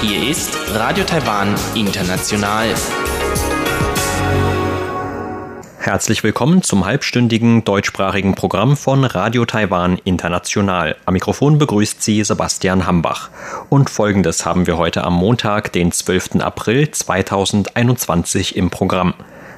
Hier ist Radio Taiwan International. Herzlich willkommen zum halbstündigen deutschsprachigen Programm von Radio Taiwan International. Am Mikrofon begrüßt Sie Sebastian Hambach. Und folgendes haben wir heute am Montag, den 12. April 2021 im Programm.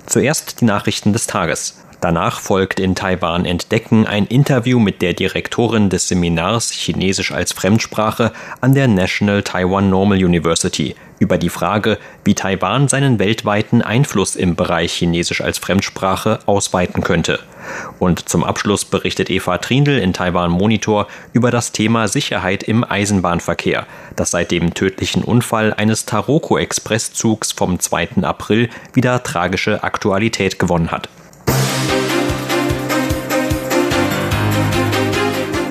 Zuerst die Nachrichten des Tages. Danach folgt in Taiwan Entdecken ein Interview mit der Direktorin des Seminars Chinesisch als Fremdsprache an der National Taiwan Normal University über die Frage, wie Taiwan seinen weltweiten Einfluss im Bereich Chinesisch als Fremdsprache ausweiten könnte. Und zum Abschluss berichtet Eva Trindl in Taiwan Monitor über das Thema Sicherheit im Eisenbahnverkehr, das seit dem tödlichen Unfall eines Taroko Expresszugs vom 2. April wieder tragische Aktualität gewonnen hat.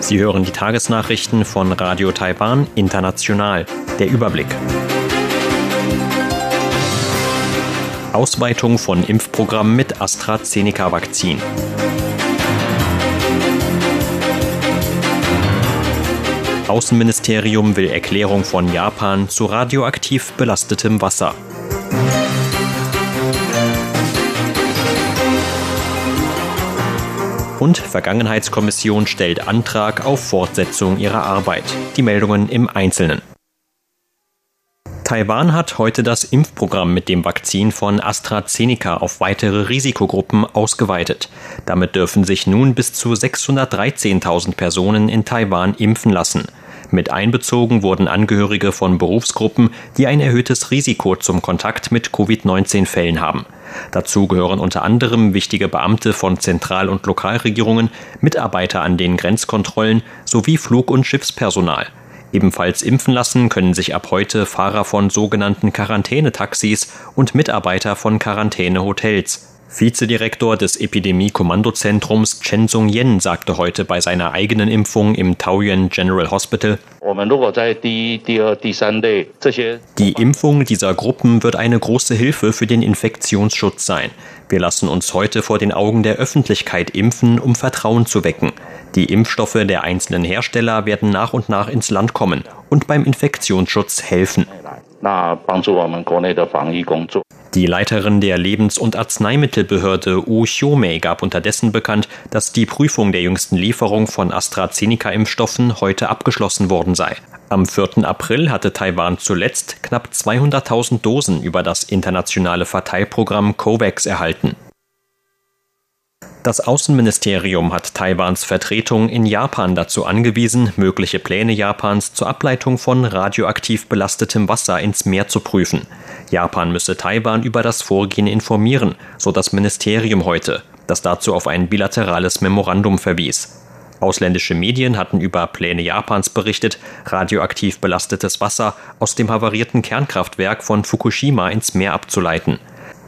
Sie hören die Tagesnachrichten von Radio Taiwan International. Der Überblick. Ausweitung von Impfprogramm mit AstraZeneca-Vakzin. Außenministerium will Erklärung von Japan zu radioaktiv belastetem Wasser. Und Vergangenheitskommission stellt Antrag auf Fortsetzung ihrer Arbeit. Die Meldungen im Einzelnen. Taiwan hat heute das Impfprogramm mit dem Vakzin von AstraZeneca auf weitere Risikogruppen ausgeweitet. Damit dürfen sich nun bis zu 613.000 Personen in Taiwan impfen lassen. Mit einbezogen wurden Angehörige von Berufsgruppen, die ein erhöhtes Risiko zum Kontakt mit Covid-19-Fällen haben. Dazu gehören unter anderem wichtige Beamte von Zentral- und Lokalregierungen, Mitarbeiter an den Grenzkontrollen sowie Flug- und Schiffspersonal. Ebenfalls impfen lassen können sich ab heute Fahrer von sogenannten Quarantänetaxis und Mitarbeiter von Quarantänehotels. Vizedirektor des Epidemie-Kommandozentrums Chen Sung-yen sagte heute bei seiner eigenen Impfung im Taoyuan General Hospital, die Impfung dieser Gruppen wird eine große Hilfe für den Infektionsschutz sein. Wir lassen uns heute vor den Augen der Öffentlichkeit impfen, um Vertrauen zu wecken. Die Impfstoffe der einzelnen Hersteller werden nach und nach ins Land kommen und beim Infektionsschutz helfen. Die Leiterin der Lebens- und Arzneimittelbehörde Wu Xiumei gab unterdessen bekannt, dass die Prüfung der jüngsten Lieferung von AstraZeneca-Impfstoffen heute abgeschlossen worden sei. Am 4. April hatte Taiwan zuletzt knapp 200.000 Dosen über das internationale Verteilprogramm COVAX erhalten. Das Außenministerium hat Taiwans Vertretung in Japan dazu angewiesen, mögliche Pläne Japans zur Ableitung von radioaktiv belastetem Wasser ins Meer zu prüfen. Japan müsse Taiwan über das Vorgehen informieren, so das Ministerium heute, das dazu auf ein bilaterales Memorandum verwies. Ausländische Medien hatten über Pläne Japans berichtet, radioaktiv belastetes Wasser aus dem havarierten Kernkraftwerk von Fukushima ins Meer abzuleiten.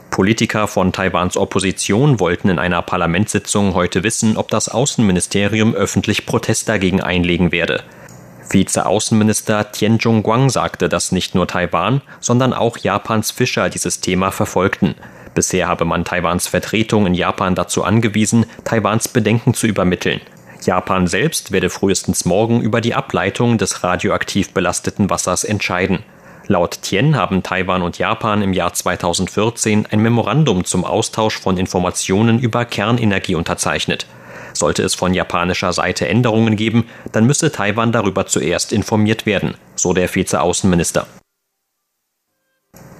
Politiker von Taiwans Opposition wollten in einer Parlamentssitzung heute wissen, ob das Außenministerium öffentlich Protest dagegen einlegen werde. Vize-Außenminister Tian Zhongguang sagte, dass nicht nur Taiwan, sondern auch Japans Fischer dieses Thema verfolgten. Bisher habe man Taiwans Vertretung in Japan dazu angewiesen, Taiwans Bedenken zu übermitteln. Japan selbst werde frühestens morgen über die Ableitung des radioaktiv belasteten Wassers entscheiden. Laut Tien haben Taiwan und Japan im Jahr 2014 ein Memorandum zum Austausch von Informationen über Kernenergie unterzeichnet. Sollte es von japanischer Seite Änderungen geben, dann müsse Taiwan darüber zuerst informiert werden, so der Vizeaußenminister.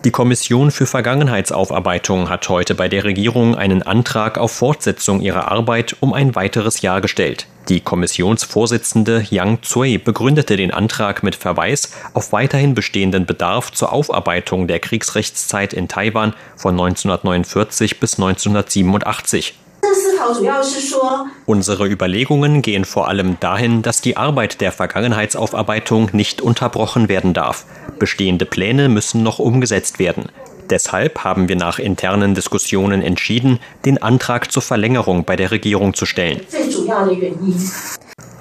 Die Kommission für Vergangenheitsaufarbeitung hat heute bei der Regierung einen Antrag auf Fortsetzung ihrer Arbeit um ein weiteres Jahr gestellt. Die Kommissionsvorsitzende Yang Tsui begründete den Antrag mit Verweis auf weiterhin bestehenden Bedarf zur Aufarbeitung der Kriegsrechtszeit in Taiwan von 1949 bis 1987. Unsere Überlegungen gehen vor allem dahin, dass die Arbeit der Vergangenheitsaufarbeitung nicht unterbrochen werden darf. Bestehende Pläne müssen noch umgesetzt werden. Deshalb haben wir nach internen Diskussionen entschieden, den Antrag zur Verlängerung bei der Regierung zu stellen.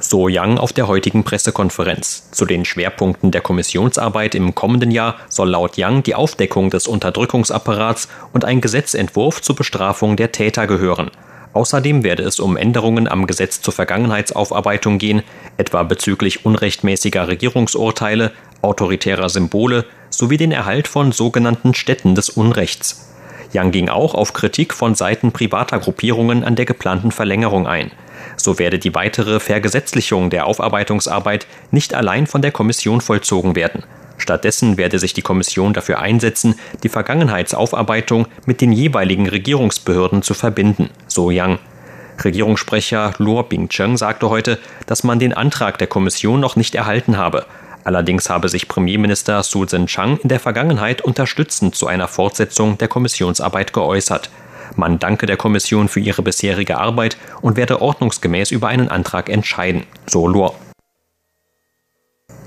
So Yang auf der heutigen Pressekonferenz. Zu den Schwerpunkten der Kommissionsarbeit im kommenden Jahr soll laut Yang die Aufdeckung des Unterdrückungsapparats und ein Gesetzentwurf zur Bestrafung der Täter gehören. Außerdem werde es um Änderungen am Gesetz zur Vergangenheitsaufarbeitung gehen, etwa bezüglich unrechtmäßiger Regierungsurteile, autoritärer Symbole sowie den Erhalt von sogenannten Städten des Unrechts. Yang ging auch auf Kritik von Seiten privater Gruppierungen an der geplanten Verlängerung ein. So werde die weitere Vergesetzlichung der Aufarbeitungsarbeit nicht allein von der Kommission vollzogen werden. Stattdessen werde sich die Kommission dafür einsetzen, die Vergangenheitsaufarbeitung mit den jeweiligen Regierungsbehörden zu verbinden, so Yang. Regierungssprecher Luo Bingcheng sagte heute, dass man den Antrag der Kommission noch nicht erhalten habe. Allerdings habe sich Premierminister Su Zhen-Chang in der Vergangenheit unterstützend zu einer Fortsetzung der Kommissionsarbeit geäußert. Man danke der Kommission für ihre bisherige Arbeit und werde ordnungsgemäß über einen Antrag entscheiden, so Luo.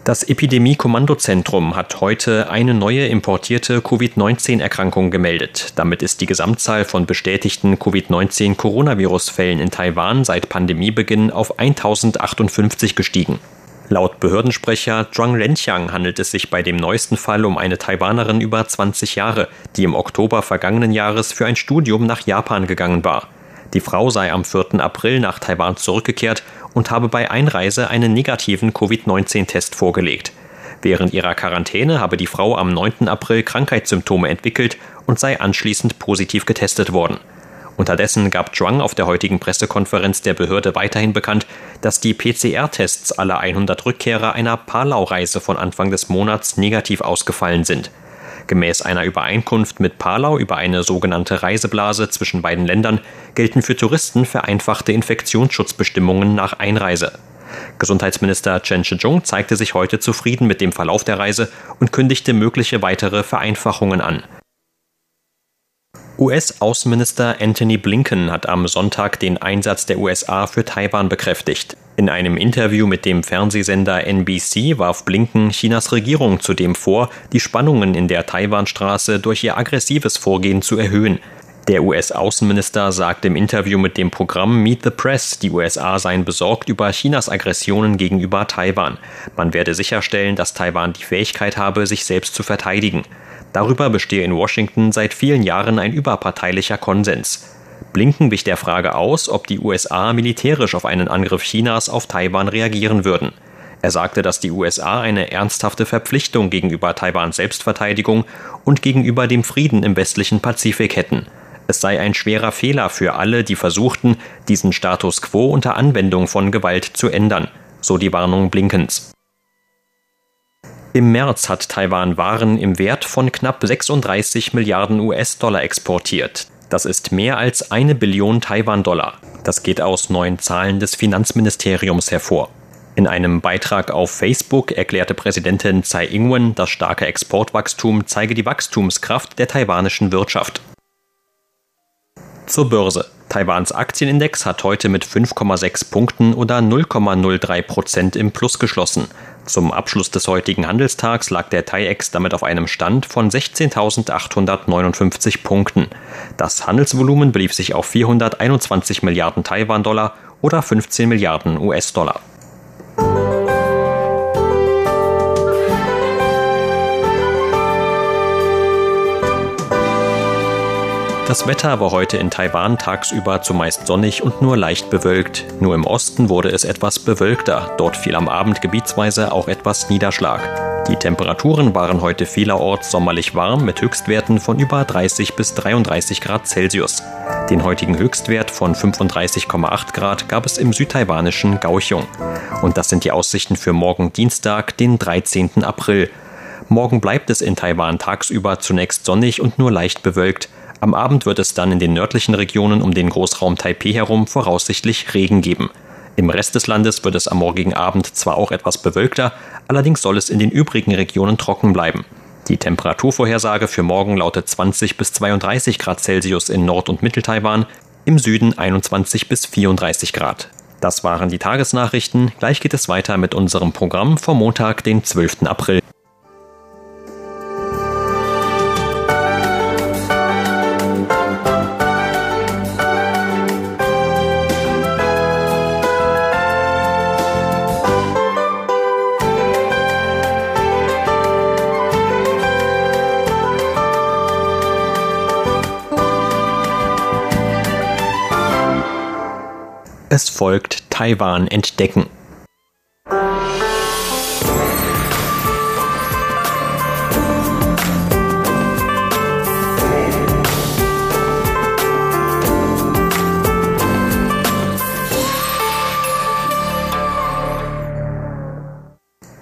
Das Epidemie-Kommandozentrum hat heute eine neue importierte Covid-19-Erkrankung gemeldet. Damit ist die Gesamtzahl von bestätigten Covid-19-Coronavirus-Fällen in Taiwan seit Pandemiebeginn auf 1058 gestiegen. Laut Behördensprecher Zhuang Renqiang handelt es sich bei dem neuesten Fall um eine Taiwanerin über 20 Jahre, die im Oktober vergangenen Jahres für ein Studium nach Japan gegangen war. Die Frau sei am 4. April nach Taiwan zurückgekehrt und habe bei Einreise einen negativen Covid-19-Test vorgelegt. Während ihrer Quarantäne habe die Frau am 9. April Krankheitssymptome entwickelt und sei anschließend positiv getestet worden. Unterdessen gab Zhuang auf der heutigen Pressekonferenz der Behörde weiterhin bekannt, dass die PCR-Tests aller 100 Rückkehrer einer Palau-Reise von Anfang des Monats negativ ausgefallen sind. Gemäß einer Übereinkunft mit Palau über eine sogenannte Reiseblase zwischen beiden Ländern gelten für Touristen vereinfachte Infektionsschutzbestimmungen nach Einreise. Gesundheitsminister Chen Shih-chung zeigte sich heute zufrieden mit dem Verlauf der Reise und kündigte mögliche weitere Vereinfachungen an. US-Außenminister Anthony Blinken hat am Sonntag den Einsatz der USA für Taiwan bekräftigt. In einem Interview mit dem Fernsehsender NBC warf Blinken Chinas Regierung zudem vor, die Spannungen in der Taiwanstraße durch ihr aggressives Vorgehen zu erhöhen. Der US-Außenminister sagte im Interview mit dem Programm Meet the Press, die USA seien besorgt über Chinas Aggressionen gegenüber Taiwan. Man werde sicherstellen, dass Taiwan die Fähigkeit habe, sich selbst zu verteidigen. Darüber bestehe in Washington seit vielen Jahren ein überparteilicher Konsens. Blinken wich der Frage aus, ob die USA militärisch auf einen Angriff Chinas auf Taiwan reagieren würden. Er sagte, dass die USA eine ernsthafte Verpflichtung gegenüber Taiwans Selbstverteidigung und gegenüber dem Frieden im westlichen Pazifik hätten. Es sei ein schwerer Fehler für alle, die versuchten, diesen Status quo unter Anwendung von Gewalt zu ändern, so die Warnung Blinkens. Im März hat Taiwan Waren im Wert von knapp 36 Milliarden US-Dollar exportiert. Das ist mehr als eine Billion Taiwan-Dollar. Das geht aus neuen Zahlen des Finanzministeriums hervor. In einem Beitrag auf Facebook erklärte Präsidentin Tsai Ing-wen, das starke Exportwachstum zeige die Wachstumskraft der taiwanischen Wirtschaft. Zur Börse. Taiwans Aktienindex hat heute mit 5,6 Punkten oder 0,03 Prozent im Plus geschlossen. Zum Abschluss des heutigen Handelstags lag der TAIEX damit auf einem Stand von 16.859 Punkten. Das Handelsvolumen belief sich auf 421 Milliarden Taiwan-Dollar oder 15 Milliarden US-Dollar. Das Wetter war heute in Taiwan tagsüber zumeist sonnig und nur leicht bewölkt. Nur im Osten wurde es etwas bewölkter. Dort fiel am Abend gebietsweise auch etwas Niederschlag. Die Temperaturen waren heute vielerorts sommerlich warm mit Höchstwerten von über 30 bis 33 Grad Celsius. Den heutigen Höchstwert von 35,8 Grad gab es im südtaiwanischen Kaohsiung. Und das sind die Aussichten für morgen Dienstag, den 13. April. Morgen bleibt es in Taiwan tagsüber zunächst sonnig und nur leicht bewölkt. Am Abend wird es dann in den nördlichen Regionen um den Großraum Taipeh herum voraussichtlich Regen geben. Im Rest des Landes wird es am morgigen Abend zwar auch etwas bewölkter, allerdings soll es in den übrigen Regionen trocken bleiben. Die Temperaturvorhersage für morgen lautet 20 bis 32 Grad Celsius in Nord- und Mitteltaiwan, im Süden 21 bis 34 Grad. Das waren die Tagesnachrichten. Gleich geht es weiter mit unserem Programm vom Montag, den 12. April. Folgt Taiwan entdecken.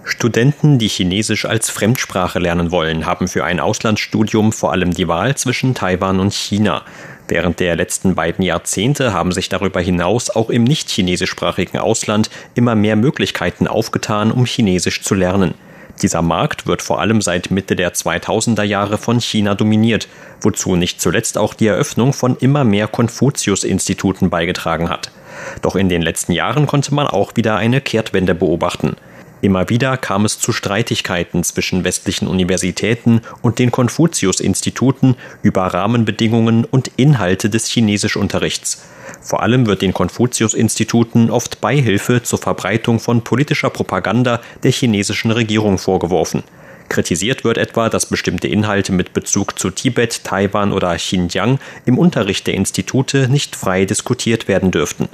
Studenten, die Chinesisch als Fremdsprache lernen wollen, haben für ein Auslandsstudium vor allem die Wahl zwischen Taiwan und China. Während der letzten beiden Jahrzehnte haben sich darüber hinaus auch im nicht chinesischsprachigen Ausland immer mehr Möglichkeiten aufgetan, um Chinesisch zu lernen. Dieser Markt wird vor allem seit Mitte der 2000er Jahre von China dominiert, wozu nicht zuletzt auch die Eröffnung von immer mehr Konfuzius-Instituten beigetragen hat. Doch in den letzten Jahren konnte man auch wieder eine Kehrtwende beobachten. Immer wieder kam es zu Streitigkeiten zwischen westlichen Universitäten und den Konfuzius-Instituten über Rahmenbedingungen und Inhalte des Chinesischunterrichts. Vor allem wird den Konfuzius-Instituten oft Beihilfe zur Verbreitung von politischer Propaganda der chinesischen Regierung vorgeworfen. Kritisiert wird etwa, dass bestimmte Inhalte mit Bezug zu Tibet, Taiwan oder Xinjiang im Unterricht der Institute nicht frei diskutiert werden dürften.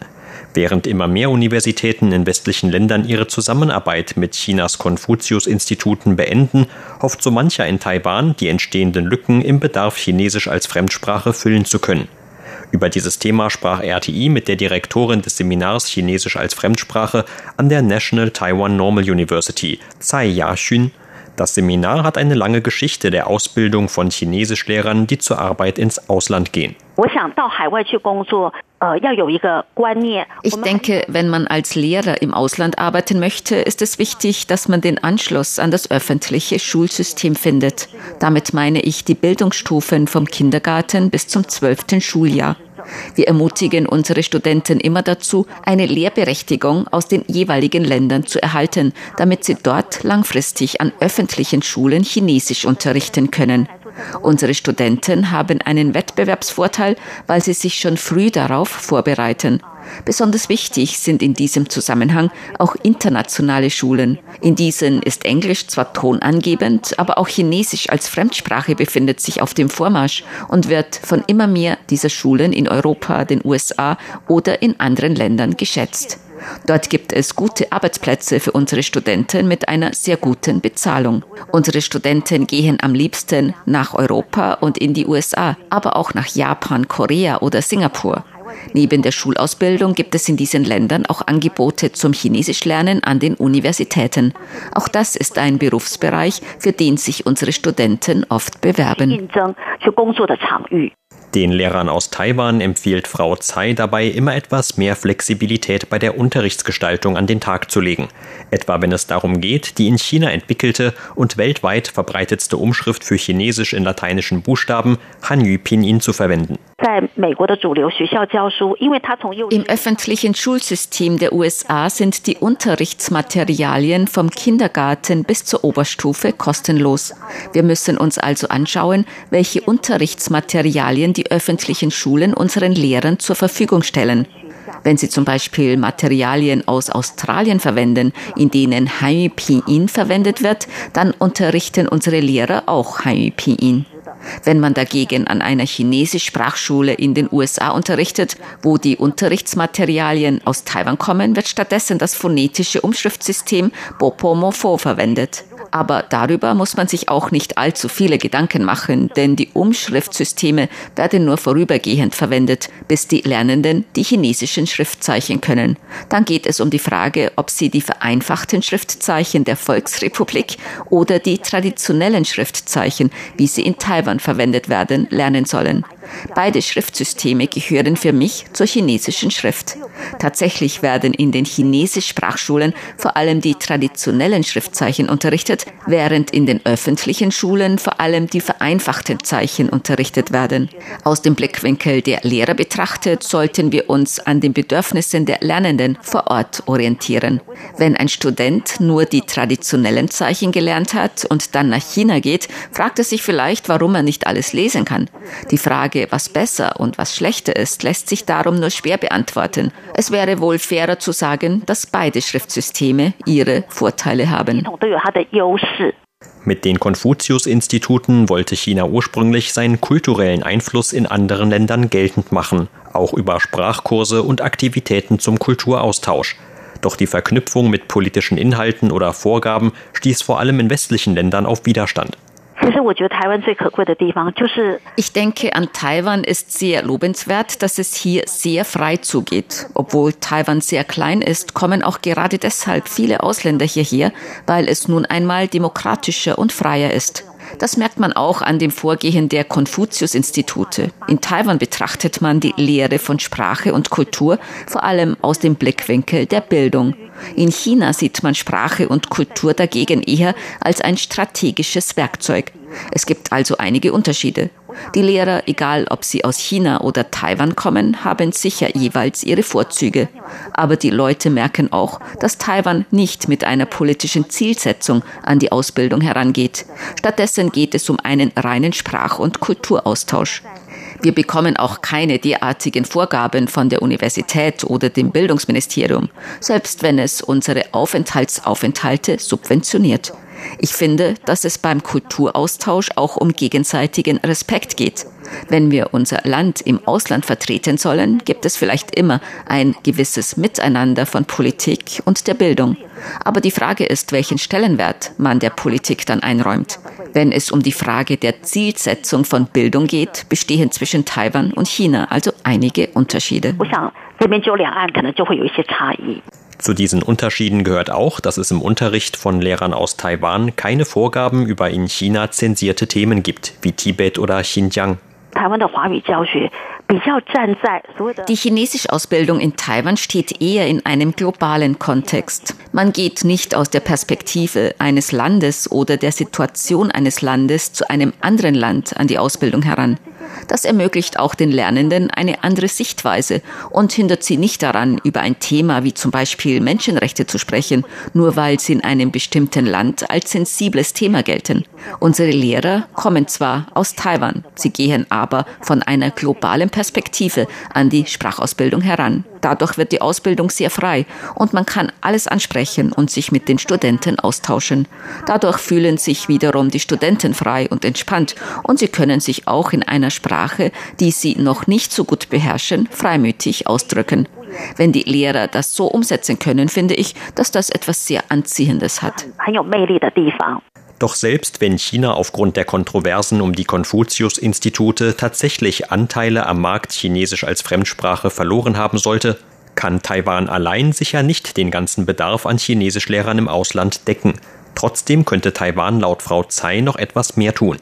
Während immer mehr Universitäten in westlichen Ländern ihre Zusammenarbeit mit Chinas Konfuzius-Instituten beenden, hofft so mancher in Taiwan, die entstehenden Lücken im Bedarf Chinesisch als Fremdsprache füllen zu können. Über dieses Thema sprach RTI mit der Direktorin des Seminars Chinesisch als Fremdsprache an der National Taiwan Normal University, Tsai Ya-Xun. Das Seminar hat eine lange Geschichte der Ausbildung von Chinesischlehrern, die zur Arbeit ins Ausland gehen. Ich denke, wenn man als Lehrer im Ausland arbeiten möchte, ist es wichtig, dass man den Anschluss an das öffentliche Schulsystem findet. Damit meine ich die Bildungsstufen vom Kindergarten bis zum zwölften Schuljahr. Wir ermutigen unsere Studenten immer dazu, eine Lehrberechtigung aus den jeweiligen Ländern zu erhalten, damit sie dort langfristig an öffentlichen Schulen Chinesisch unterrichten können. Unsere Studenten haben einen Wettbewerbsvorteil, weil sie sich schon früh darauf vorbereiten. Besonders wichtig sind in diesem Zusammenhang auch internationale Schulen. In diesen ist Englisch zwar tonangebend, aber auch Chinesisch als Fremdsprache befindet sich auf dem Vormarsch und wird von immer mehr dieser Schulen in Europa, den USA oder in anderen Ländern geschätzt. Dort gibt es gute Arbeitsplätze für unsere Studenten mit einer sehr guten Bezahlung. Unsere Studenten gehen am liebsten nach Europa und in die USA, aber auch nach Japan, Korea oder Singapur. Neben der Schulausbildung gibt es in diesen Ländern auch Angebote zum Chinesischlernen an den Universitäten. Auch das ist ein Berufsbereich, für den sich unsere Studenten oft bewerben. Den Lehrern aus Taiwan empfiehlt Frau Tsai dabei, immer etwas mehr Flexibilität bei der Unterrichtsgestaltung an den Tag zu legen. Etwa wenn es darum geht, die in China entwickelte und weltweit verbreitetste Umschrift für Chinesisch in lateinischen Buchstaben Hanyu Pinyin zu verwenden. Im öffentlichen Schulsystem der USA sind die Unterrichtsmaterialien vom Kindergarten bis zur Oberstufe kostenlos. Wir müssen uns also anschauen, welche Unterrichtsmaterialien die öffentlichen Schulen unseren Lehrern zur Verfügung stellen. Wenn Sie zum Beispiel Materialien aus Australien verwenden, in denen Hanyu Pinyin verwendet wird, dann unterrichten unsere Lehrer auch Hanyu Pinyin. Wenn man dagegen an einer chinesisch Sprachschule in den USA unterrichtet, wo die Unterrichtsmaterialien aus Taiwan kommen, wird stattdessen das phonetische Umschriftsystem Bopomofo verwendet. Aber darüber muss man sich auch nicht allzu viele Gedanken machen, denn die Umschriftsysteme werden nur vorübergehend verwendet, bis die Lernenden die chinesischen Schriftzeichen können. Dann geht es um die Frage, ob sie die vereinfachten Schriftzeichen der Volksrepublik oder die traditionellen Schriftzeichen, wie sie in Taiwan verwendet werden, lernen sollen. Beide Schriftsysteme gehören für mich zur chinesischen Schrift. Tatsächlich werden in den Chinesisch-Sprachschulen vor allem die traditionellen Schriftzeichen unterrichtet, während in den öffentlichen Schulen vor allem die vereinfachten Zeichen unterrichtet werden. Aus dem Blickwinkel der Lehrer betrachtet, sollten wir uns an den Bedürfnissen der Lernenden vor Ort orientieren. Wenn ein Student nur die traditionellen Zeichen gelernt hat und dann nach China geht, fragt er sich vielleicht, warum er nicht alles lesen kann. Die Frage Frage, was besser und was schlechter ist, lässt sich darum nur schwer beantworten. Es wäre wohl fairer zu sagen, dass beide Schriftsysteme ihre Vorteile haben. Mit den Konfuzius-Instituten wollte China ursprünglich seinen kulturellen Einfluss in anderen Ländern geltend machen, auch über Sprachkurse und Aktivitäten zum Kulturaustausch. Doch die Verknüpfung mit politischen Inhalten oder Vorgaben stieß vor allem in westlichen Ländern auf Widerstand. Ich denke, an Taiwan ist sehr lobenswert, dass es hier sehr frei zugeht. Obwohl Taiwan sehr klein ist, kommen auch gerade deshalb viele Ausländer hierher, weil es nun einmal demokratischer und freier ist. Das merkt man auch an dem Vorgehen der Konfuzius-Institute. In Taiwan betrachtet man die Lehre von Sprache und Kultur vor allem aus dem Blickwinkel der Bildung. In China sieht man Sprache und Kultur dagegen eher als ein strategisches Werkzeug. Es gibt also einige Unterschiede. Die Lehrer, egal ob sie aus China oder Taiwan kommen, haben sicher jeweils ihre Vorzüge. Aber die Leute merken auch, dass Taiwan nicht mit einer politischen Zielsetzung an die Ausbildung herangeht. Stattdessen geht es um einen reinen Sprach- und Kulturaustausch. Wir bekommen auch keine derartigen Vorgaben von der Universität oder dem Bildungsministerium, selbst wenn es unsere Aufenthaltsaufenthalte subventioniert. Ich finde, dass es beim Kulturaustausch auch um gegenseitigen Respekt geht. Wenn wir unser Land im Ausland vertreten sollen, gibt es vielleicht immer ein gewisses Miteinander von Politik und der Bildung. Aber die Frage ist, welchen Stellenwert man der Politik dann einräumt. Wenn es um die Frage der Zielsetzung von Bildung geht, bestehen zwischen Taiwan und China also einige Unterschiede. Zu diesen Unterschieden gehört auch, dass es im Unterricht von Lehrern aus Taiwan keine Vorgaben über in China zensierte Themen gibt, wie Tibet oder Xinjiang. Die Chinesisch-Ausbildung in Taiwan steht eher in einem globalen Kontext. Man geht nicht aus der Perspektive eines Landes oder der Situation eines Landes zu einem anderen Land an die Ausbildung heran. Das ermöglicht auch den Lernenden eine andere Sichtweise und hindert sie nicht daran, über ein Thema wie zum Beispiel Menschenrechte zu sprechen, nur weil sie in einem bestimmten Land als sensibles Thema gelten. Unsere Lehrer kommen zwar aus Taiwan, sie gehen aber von einer globalen Perspektive an die Sprachausbildung heran. Dadurch wird die Ausbildung sehr frei und man kann alles ansprechen und sich mit den Studenten austauschen. Dadurch fühlen sich wiederum die Studenten frei und entspannt und sie können sich auch in einer Sprache, die sie noch nicht so gut beherrschen, freimütig ausdrücken. Wenn die Lehrer das so umsetzen können, finde ich, dass das etwas sehr Anziehendes hat. Doch selbst wenn China aufgrund der Kontroversen um die Konfuzius-Institute tatsächlich Anteile am Markt Chinesisch als Fremdsprache verloren haben sollte, kann Taiwan allein sicher nicht den ganzen Bedarf an Chinesischlehrern im Ausland decken. Trotzdem könnte Taiwan laut Frau Tsai noch etwas mehr tun.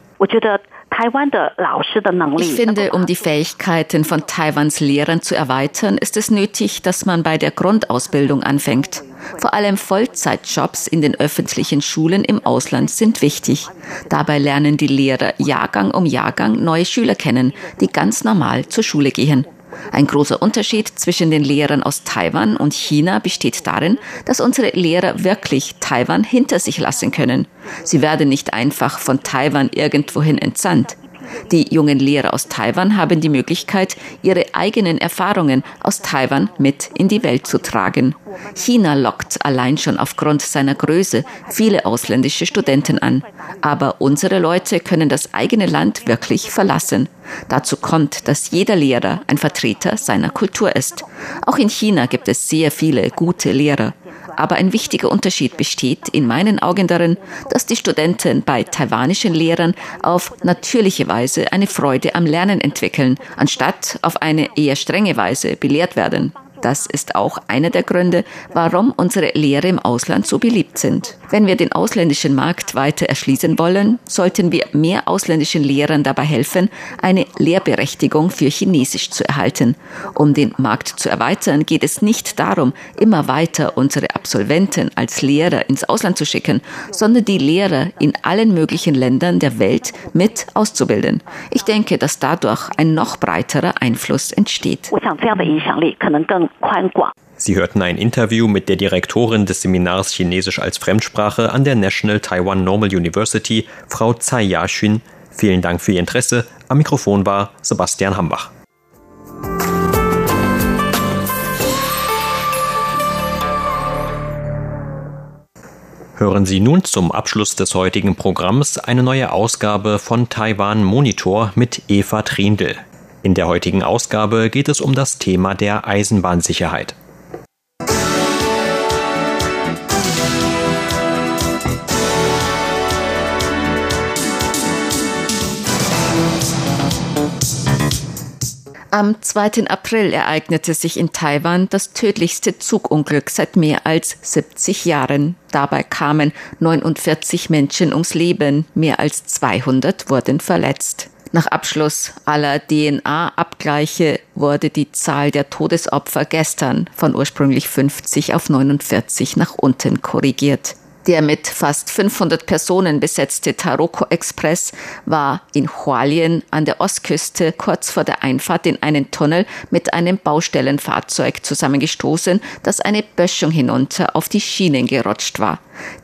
Ich finde, um die Fähigkeiten von Taiwans Lehrern zu erweitern, ist es nötig, dass man bei der Grundausbildung anfängt. Vor allem Vollzeitjobs in den öffentlichen Schulen im Ausland sind wichtig. Dabei lernen die Lehrer Jahrgang um Jahrgang neue Schüler kennen, die ganz normal zur Schule gehen. Ein großer Unterschied zwischen den Lehrern aus Taiwan und China besteht darin, dass unsere Lehrer wirklich Taiwan hinter sich lassen können. Sie werden nicht einfach von Taiwan irgendwohin entsandt. Die jungen Lehrer aus Taiwan haben die Möglichkeit, ihre eigenen Erfahrungen aus Taiwan mit in die Welt zu tragen. China lockt allein schon aufgrund seiner Größe viele ausländische Studenten an. Aber unsere Leute können das eigene Land wirklich verlassen. Dazu kommt, dass jeder Lehrer ein Vertreter seiner Kultur ist. Auch in China gibt es sehr viele gute Lehrer. Aber ein wichtiger Unterschied besteht in meinen Augen darin, dass die Studenten bei taiwanischen Lehrern auf natürliche Weise eine Freude am Lernen entwickeln, anstatt auf eine eher strenge Weise belehrt werden. Das ist auch einer der Gründe, warum unsere Lehre im Ausland so beliebt sind. Wenn wir den ausländischen Markt weiter erschließen wollen, sollten wir mehr ausländischen Lehrern dabei helfen, eine Lehrberechtigung für Chinesisch zu erhalten. Um den Markt zu erweitern, geht es nicht darum, immer weiter unsere Absolventen als Lehrer ins Ausland zu schicken, sondern die Lehrer in allen möglichen Ländern der Welt mit auszubilden. Ich denke, dass dadurch ein noch breiterer Einfluss entsteht. Sie hörten ein Interview mit der Direktorin des Seminars Chinesisch als Fremdsprache an der National Taiwan Normal University, Frau Tsai Yaxun. Vielen Dank für Ihr Interesse. Am Mikrofon war Sebastian Hambach. Hören Sie nun zum Abschluss des heutigen Programms eine neue Ausgabe von Taiwan Monitor mit Eva Trindl. In der heutigen Ausgabe geht es um das Thema der Eisenbahnsicherheit. Am 2. April ereignete sich in Taiwan das tödlichste Zugunglück seit mehr als 70 Jahren. Dabei kamen 49 Menschen ums Leben, mehr als 200 wurden verletzt. Nach Abschluss aller DNA-Abgleiche wurde die Zahl der Todesopfer gestern von ursprünglich 50 auf 49 nach unten korrigiert. Der mit fast 500 Personen besetzte Taroko Express war in Hualien an der Ostküste kurz vor der Einfahrt in einen Tunnel mit einem Baustellenfahrzeug zusammengestoßen, das eine Böschung hinunter auf die Schienen gerutscht war.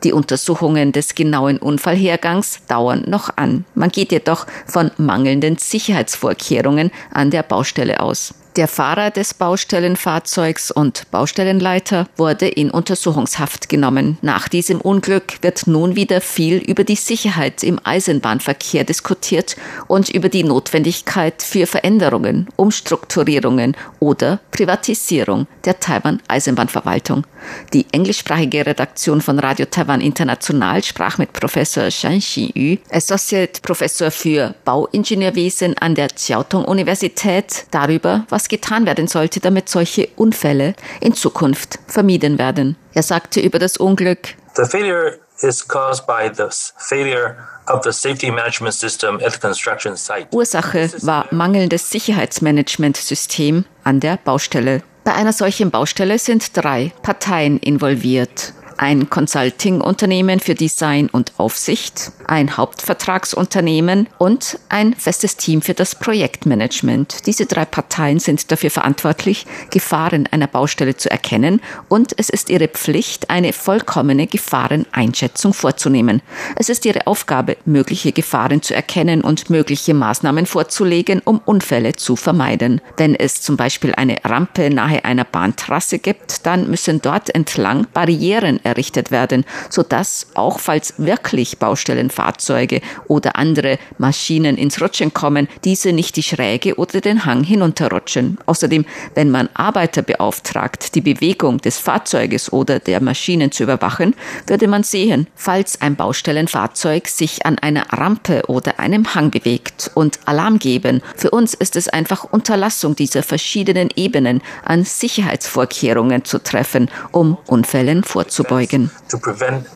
Die Untersuchungen des genauen Unfallhergangs dauern noch an. Man geht jedoch von mangelnden Sicherheitsvorkehrungen an der Baustelle aus. Der Fahrer des Baustellenfahrzeugs und Baustellenleiter wurde in Untersuchungshaft genommen. Nach diesem Unglück wird nun wieder viel über die Sicherheit im Eisenbahnverkehr diskutiert und über die Notwendigkeit für Veränderungen, Umstrukturierungen oder Privatisierung der Taiwan Eisenbahnverwaltung. Die englischsprachige Redaktion von Radio Taiwan International sprach mit Professor Shan Yu, Associate Professor für Bauingenieurwesen an der Chiao Tong Universität, darüber, was was getan werden sollte, damit solche Unfälle in Zukunft vermieden werden. Er sagte über das Unglück, The failure is caused by the failure of the safety management system at the construction site. Ursache war mangelndes Sicherheitsmanagementsystem an der Baustelle. Bei einer solchen Baustelle sind drei Parteien involviert ein Consulting-Unternehmen für Design und Aufsicht, ein Hauptvertragsunternehmen und ein festes Team für das Projektmanagement. Diese drei Parteien sind dafür verantwortlich, Gefahren einer Baustelle zu erkennen und es ist ihre Pflicht, eine vollkommene Gefahreneinschätzung vorzunehmen. Es ist ihre Aufgabe, mögliche Gefahren zu erkennen und mögliche Maßnahmen vorzulegen, um Unfälle zu vermeiden. Wenn es zum Beispiel eine Rampe nahe einer Bahntrasse gibt, dann müssen dort entlang Barrieren errichtet werden, sodass auch falls wirklich Baustellenfahrzeuge oder andere Maschinen ins Rutschen kommen, diese nicht die Schräge oder den Hang hinunterrutschen. Außerdem, wenn man Arbeiter beauftragt, die Bewegung des Fahrzeuges oder der Maschinen zu überwachen, würde man sehen, falls ein Baustellenfahrzeug sich an einer Rampe oder einem Hang bewegt und Alarm geben. Für uns ist es einfach Unterlassung dieser verschiedenen Ebenen an Sicherheitsvorkehrungen zu treffen, um Unfällen vorzubeugen vorbeugen.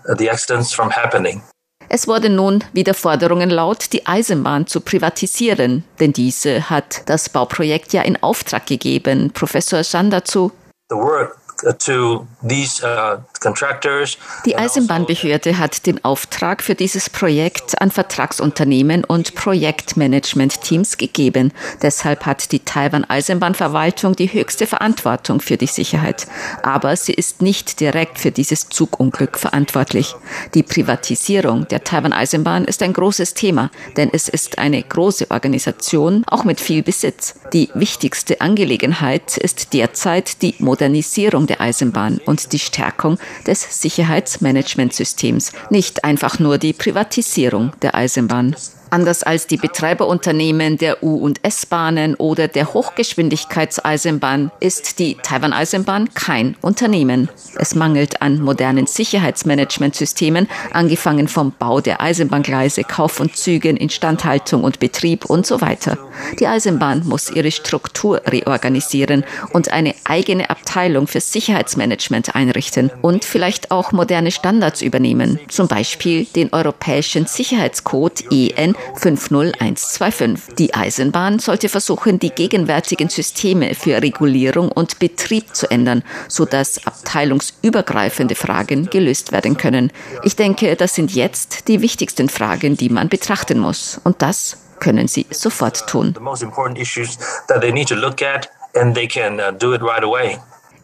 Uh, es wurden nun wieder Forderungen laut, die Eisenbahn zu privatisieren, denn diese hat das Bauprojekt ja in Auftrag gegeben. Professor Shan dazu. The die Eisenbahnbehörde hat den Auftrag für dieses Projekt an Vertragsunternehmen und Projektmanagement-Teams gegeben. Deshalb hat die Taiwan Eisenbahnverwaltung die höchste Verantwortung für die Sicherheit. Aber sie ist nicht direkt für dieses Zugunglück verantwortlich. Die Privatisierung der Taiwan Eisenbahn ist ein großes Thema, denn es ist eine große Organisation, auch mit viel Besitz. Die wichtigste Angelegenheit ist derzeit die Modernisierung der der Eisenbahn und die Stärkung des Sicherheitsmanagementsystems, nicht einfach nur die Privatisierung der Eisenbahn. Anders als die Betreiberunternehmen der U- und S-Bahnen oder der Hochgeschwindigkeitseisenbahn ist die Taiwan-Eisenbahn kein Unternehmen. Es mangelt an modernen Sicherheitsmanagementsystemen, angefangen vom Bau der Eisenbahngleise, Kauf von Zügen, Instandhaltung und Betrieb und so weiter. Die Eisenbahn muss ihre Struktur reorganisieren und eine eigene Abteilung für Sicherheitsmanagement einrichten und vielleicht auch moderne Standards übernehmen, zum Beispiel den europäischen Sicherheitscode EN 50125. Die Eisenbahn sollte versuchen, die gegenwärtigen Systeme für Regulierung und Betrieb zu ändern, sodass abteilungsübergreifende Fragen gelöst werden können. Ich denke, das sind jetzt die wichtigsten Fragen, die man betrachten muss. Und das können Sie sofort tun.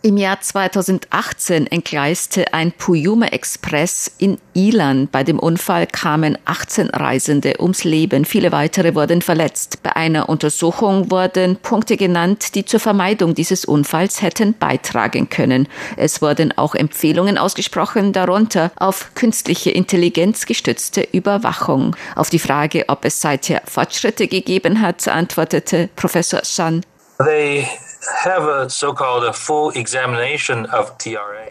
Im Jahr 2018 entgleiste ein Puyuma Express in Ilan. Bei dem Unfall kamen 18 Reisende ums Leben. Viele weitere wurden verletzt. Bei einer Untersuchung wurden Punkte genannt, die zur Vermeidung dieses Unfalls hätten beitragen können. Es wurden auch Empfehlungen ausgesprochen, darunter auf künstliche Intelligenz gestützte Überwachung. Auf die Frage, ob es seither Fortschritte gegeben hat, antwortete Professor Shan.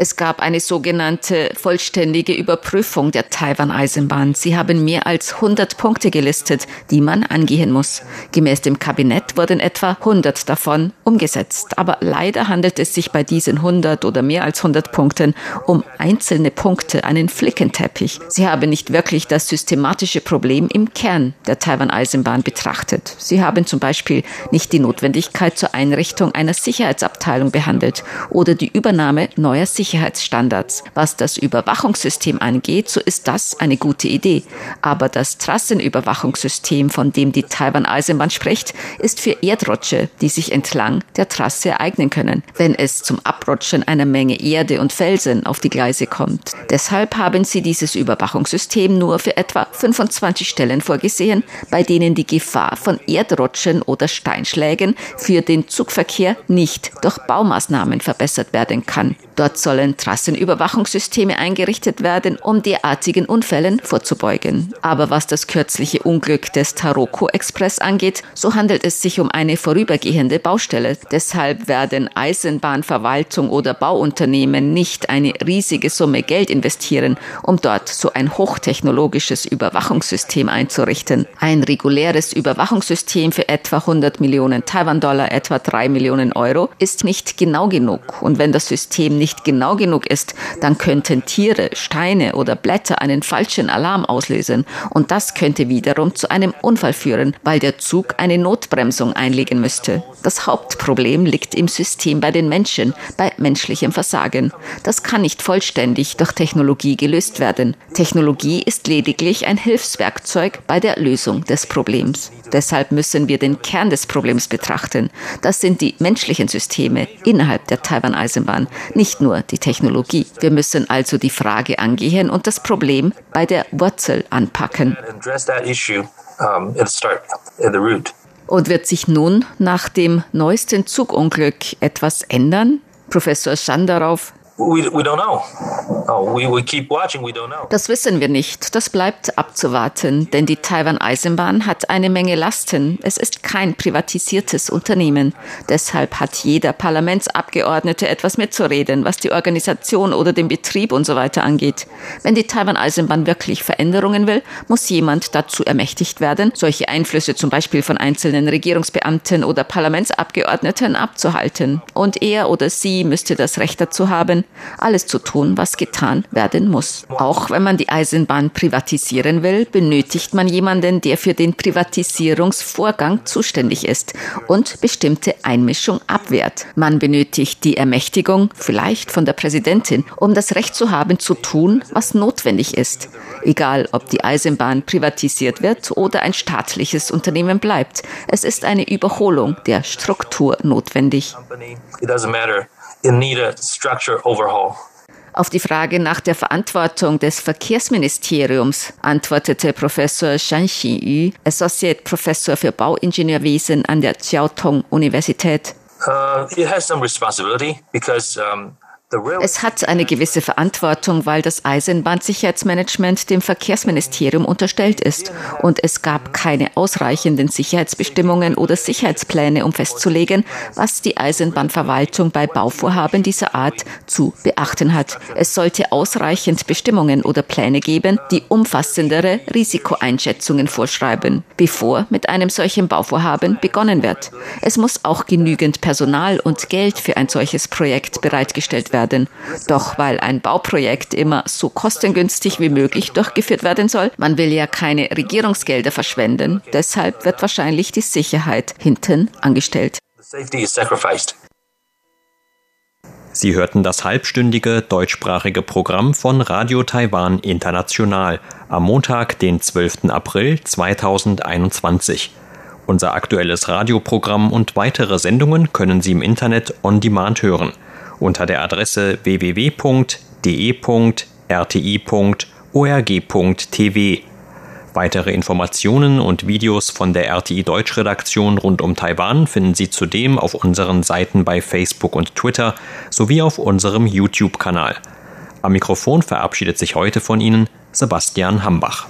Es gab eine sogenannte vollständige Überprüfung der Taiwan-Eisenbahn. Sie haben mehr als 100 Punkte gelistet, die man angehen muss. Gemäß dem Kabinett wurden etwa 100 davon umgesetzt. Aber leider handelt es sich bei diesen 100 oder mehr als 100 Punkten um einzelne Punkte, einen Flickenteppich. Sie haben nicht wirklich das systematische Problem im Kern der Taiwan-Eisenbahn betrachtet. Sie haben zum Beispiel nicht die Notwendigkeit zur Einrichtung einer Sicherheitsabteilung behandelt oder die Übernahme neuer Sicherheitsstandards. Was das Überwachungssystem angeht, so ist das eine gute Idee. Aber das Trassenüberwachungssystem, von dem die Taiwan-Eisenbahn spricht, ist für Erdrutsche, die sich entlang der Trasse ereignen können, wenn es zum Abrutschen einer Menge Erde und Felsen auf die Gleise kommt. Deshalb haben sie dieses Überwachungssystem nur für etwa 25 Stellen vorgesehen, bei denen die Gefahr von Erdrutschen oder Steinschlägen für den Zugverkehr Nicht durch Baumaßnahmen verbessert werden kann. Dort sollen Trassenüberwachungssysteme eingerichtet werden, um derartigen Unfällen vorzubeugen. Aber was das kürzliche Unglück des Taroko Express angeht, so handelt es sich um eine vorübergehende Baustelle. Deshalb werden Eisenbahnverwaltung oder Bauunternehmen nicht eine riesige Summe Geld investieren, um dort so ein hochtechnologisches Überwachungssystem einzurichten. Ein reguläres Überwachungssystem für etwa 100 Millionen Taiwan-Dollar, etwa 3 Millionen Euro, ist nicht genau genug. Und wenn das System nicht nicht genau genug ist, dann könnten Tiere, Steine oder Blätter einen falschen Alarm auslösen und das könnte wiederum zu einem Unfall führen, weil der Zug eine Notbremsung einlegen müsste. Das Hauptproblem liegt im System bei den Menschen, bei menschlichem Versagen. Das kann nicht vollständig durch Technologie gelöst werden. Technologie ist lediglich ein Hilfswerkzeug bei der Lösung des Problems. Deshalb müssen wir den Kern des Problems betrachten. Das sind die menschlichen Systeme innerhalb der Taiwan-Eisenbahn, nicht nur die Technologie. Wir müssen also die Frage angehen und das Problem bei der Wurzel anpacken. Und wird sich nun nach dem neuesten Zugunglück etwas ändern? Professor Schandarauf das wissen wir nicht. Das bleibt abzuwarten, denn die Taiwan-Eisenbahn hat eine Menge Lasten. Es ist kein privatisiertes Unternehmen. Deshalb hat jeder Parlamentsabgeordnete etwas mitzureden, was die Organisation oder den Betrieb und so weiter angeht. Wenn die Taiwan-Eisenbahn wirklich Veränderungen will, muss jemand dazu ermächtigt werden, solche Einflüsse zum Beispiel von einzelnen Regierungsbeamten oder Parlamentsabgeordneten abzuhalten. Und er oder sie müsste das Recht dazu haben, alles zu tun, was getan werden muss. Auch wenn man die Eisenbahn privatisieren will, benötigt man jemanden, der für den Privatisierungsvorgang zuständig ist und bestimmte Einmischung abwehrt. Man benötigt die Ermächtigung, vielleicht von der Präsidentin, um das Recht zu haben, zu tun, was notwendig ist. Egal, ob die Eisenbahn privatisiert wird oder ein staatliches Unternehmen bleibt. Es ist eine Überholung der Struktur notwendig. It doesn't matter it need a structure overhaul. Auf die Frage nach der Verantwortung des Verkehrsministeriums antwortete Professor Shan Xinyu, Associate Professor für Bauingenieurwesen an der Chiao Tong Universität. Uh, it has some responsibility because um, es hat eine gewisse Verantwortung, weil das Eisenbahnsicherheitsmanagement dem Verkehrsministerium unterstellt ist und es gab keine ausreichenden Sicherheitsbestimmungen oder Sicherheitspläne, um festzulegen, was die Eisenbahnverwaltung bei Bauvorhaben dieser Art zu beachten hat. Es sollte ausreichend Bestimmungen oder Pläne geben, die umfassendere Risikoeinschätzungen vorschreiben, bevor mit einem solchen Bauvorhaben begonnen wird. Es muss auch genügend Personal und Geld für ein solches Projekt bereitgestellt werden werden. Doch weil ein Bauprojekt immer so kostengünstig wie möglich durchgeführt werden soll, man will ja keine Regierungsgelder verschwenden, deshalb wird wahrscheinlich die Sicherheit hinten angestellt. Sie hörten das halbstündige deutschsprachige Programm von Radio Taiwan International am Montag, den 12. April 2021. Unser aktuelles Radioprogramm und weitere Sendungen können Sie im Internet on demand hören unter der Adresse www.de.rti.org.tv. Weitere Informationen und Videos von der RTI Deutschredaktion rund um Taiwan finden Sie zudem auf unseren Seiten bei Facebook und Twitter sowie auf unserem YouTube-Kanal. Am Mikrofon verabschiedet sich heute von Ihnen Sebastian Hambach.